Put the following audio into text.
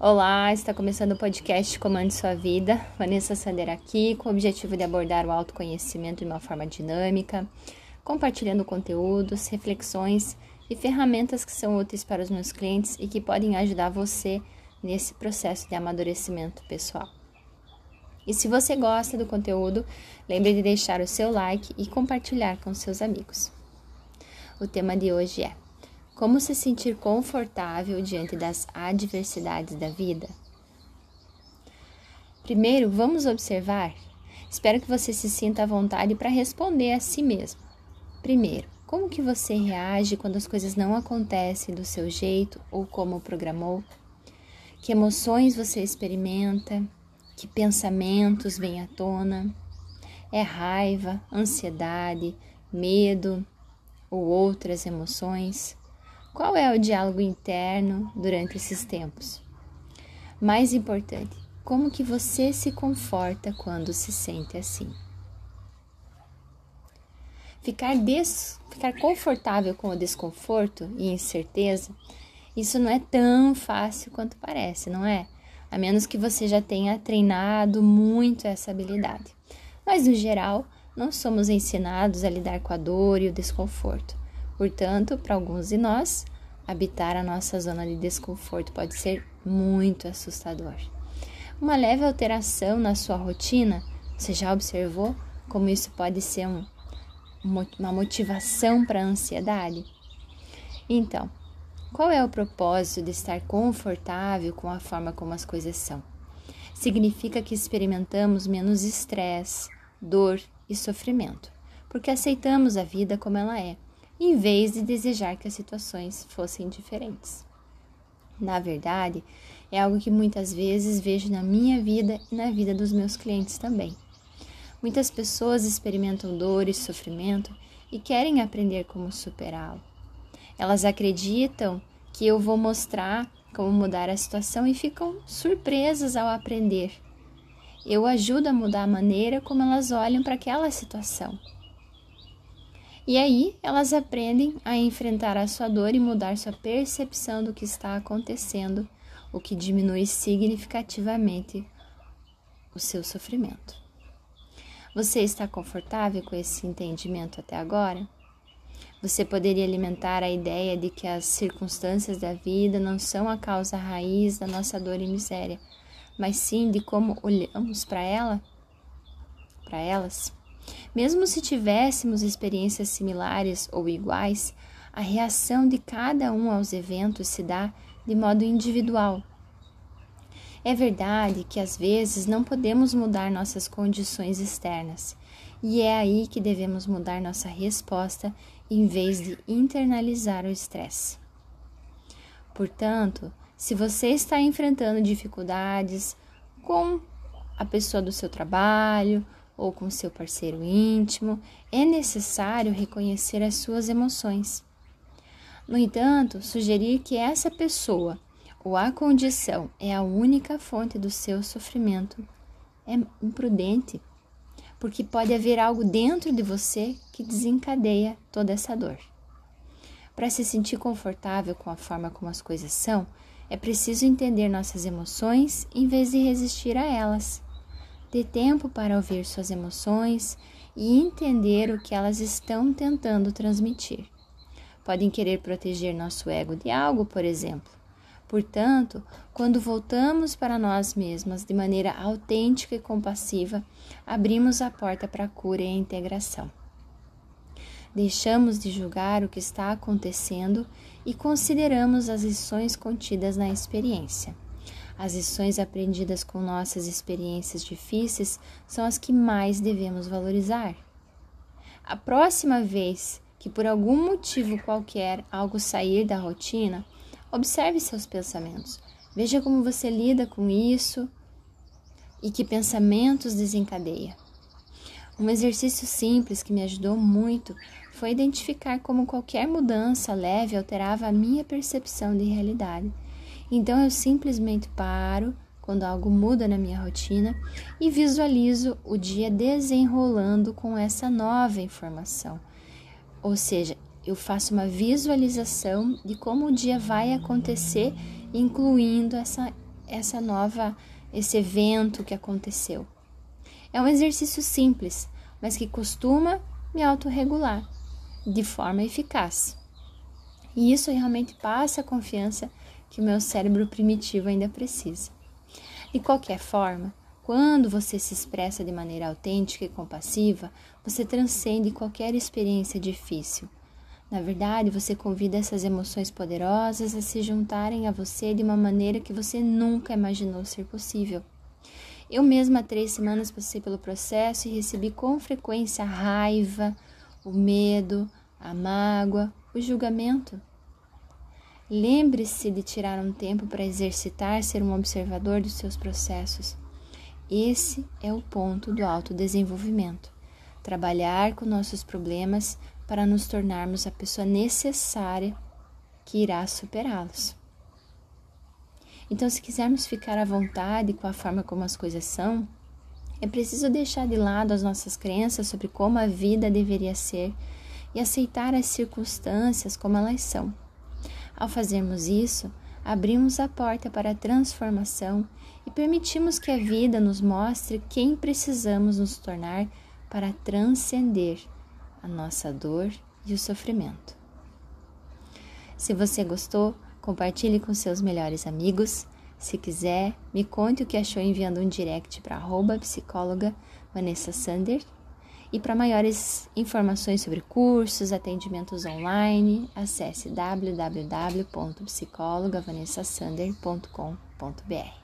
Olá, está começando o podcast Comande Sua Vida. Vanessa Sander aqui, com o objetivo de abordar o autoconhecimento de uma forma dinâmica, compartilhando conteúdos, reflexões e ferramentas que são úteis para os meus clientes e que podem ajudar você nesse processo de amadurecimento pessoal. E se você gosta do conteúdo, lembre de deixar o seu like e compartilhar com seus amigos. O tema de hoje é como se sentir confortável diante das adversidades da vida? Primeiro, vamos observar. Espero que você se sinta à vontade para responder a si mesmo. Primeiro, como que você reage quando as coisas não acontecem do seu jeito ou como programou? Que emoções você experimenta? Que pensamentos vêm à tona? É raiva, ansiedade, medo ou outras emoções? Qual é o diálogo interno durante esses tempos? Mais importante, como que você se conforta quando se sente assim? Ficar, des... Ficar confortável com o desconforto e incerteza, isso não é tão fácil quanto parece, não é? A menos que você já tenha treinado muito essa habilidade. Mas, no geral, não somos ensinados a lidar com a dor e o desconforto. Portanto, para alguns de nós, habitar a nossa zona de desconforto pode ser muito assustador. Uma leve alteração na sua rotina, você já observou como isso pode ser um, uma motivação para a ansiedade? Então, qual é o propósito de estar confortável com a forma como as coisas são? Significa que experimentamos menos estresse, dor e sofrimento, porque aceitamos a vida como ela é em vez de desejar que as situações fossem diferentes. Na verdade, é algo que muitas vezes vejo na minha vida e na vida dos meus clientes também. Muitas pessoas experimentam dor e sofrimento e querem aprender como superá-lo. Elas acreditam que eu vou mostrar como mudar a situação e ficam surpresas ao aprender. Eu ajudo a mudar a maneira como elas olham para aquela situação. E aí elas aprendem a enfrentar a sua dor e mudar sua percepção do que está acontecendo, o que diminui significativamente o seu sofrimento. Você está confortável com esse entendimento até agora? Você poderia alimentar a ideia de que as circunstâncias da vida não são a causa raiz da nossa dor e miséria, mas sim de como olhamos para ela, para elas. Mesmo se tivéssemos experiências similares ou iguais, a reação de cada um aos eventos se dá de modo individual. É verdade que às vezes não podemos mudar nossas condições externas, e é aí que devemos mudar nossa resposta em vez de internalizar o estresse. Portanto, se você está enfrentando dificuldades com a pessoa do seu trabalho, ou com seu parceiro íntimo, é necessário reconhecer as suas emoções. No entanto, sugerir que essa pessoa ou a condição é a única fonte do seu sofrimento é imprudente, porque pode haver algo dentro de você que desencadeia toda essa dor. Para se sentir confortável com a forma como as coisas são, é preciso entender nossas emoções em vez de resistir a elas. Dê tempo para ouvir suas emoções e entender o que elas estão tentando transmitir. Podem querer proteger nosso ego de algo, por exemplo. Portanto, quando voltamos para nós mesmas de maneira autêntica e compassiva, abrimos a porta para a cura e a integração. Deixamos de julgar o que está acontecendo e consideramos as lições contidas na experiência. As lições aprendidas com nossas experiências difíceis são as que mais devemos valorizar. A próxima vez que por algum motivo qualquer algo sair da rotina, observe seus pensamentos. Veja como você lida com isso e que pensamentos desencadeia. Um exercício simples que me ajudou muito foi identificar como qualquer mudança leve alterava a minha percepção de realidade. Então eu simplesmente paro quando algo muda na minha rotina e visualizo o dia desenrolando com essa nova informação. Ou seja, eu faço uma visualização de como o dia vai acontecer, incluindo essa essa nova esse evento que aconteceu. É um exercício simples, mas que costuma me autorregular de forma eficaz. E isso realmente passa a confiança que o meu cérebro primitivo ainda precisa. De qualquer forma, quando você se expressa de maneira autêntica e compassiva, você transcende qualquer experiência difícil. Na verdade, você convida essas emoções poderosas a se juntarem a você de uma maneira que você nunca imaginou ser possível. Eu mesma há três semanas passei pelo processo e recebi com frequência a raiva, o medo, a mágoa, o julgamento. Lembre-se de tirar um tempo para exercitar ser um observador dos seus processos. Esse é o ponto do autodesenvolvimento. Trabalhar com nossos problemas para nos tornarmos a pessoa necessária que irá superá-los. Então, se quisermos ficar à vontade com a forma como as coisas são, é preciso deixar de lado as nossas crenças sobre como a vida deveria ser e aceitar as circunstâncias como elas são. Ao fazermos isso, abrimos a porta para a transformação e permitimos que a vida nos mostre quem precisamos nos tornar para transcender a nossa dor e o sofrimento. Se você gostou, compartilhe com seus melhores amigos. Se quiser, me conte o que achou enviando um direct para arroba psicóloga Vanessa Sander. E para maiores informações sobre cursos, atendimentos online, acesse www.psicologavanessasander.com.br.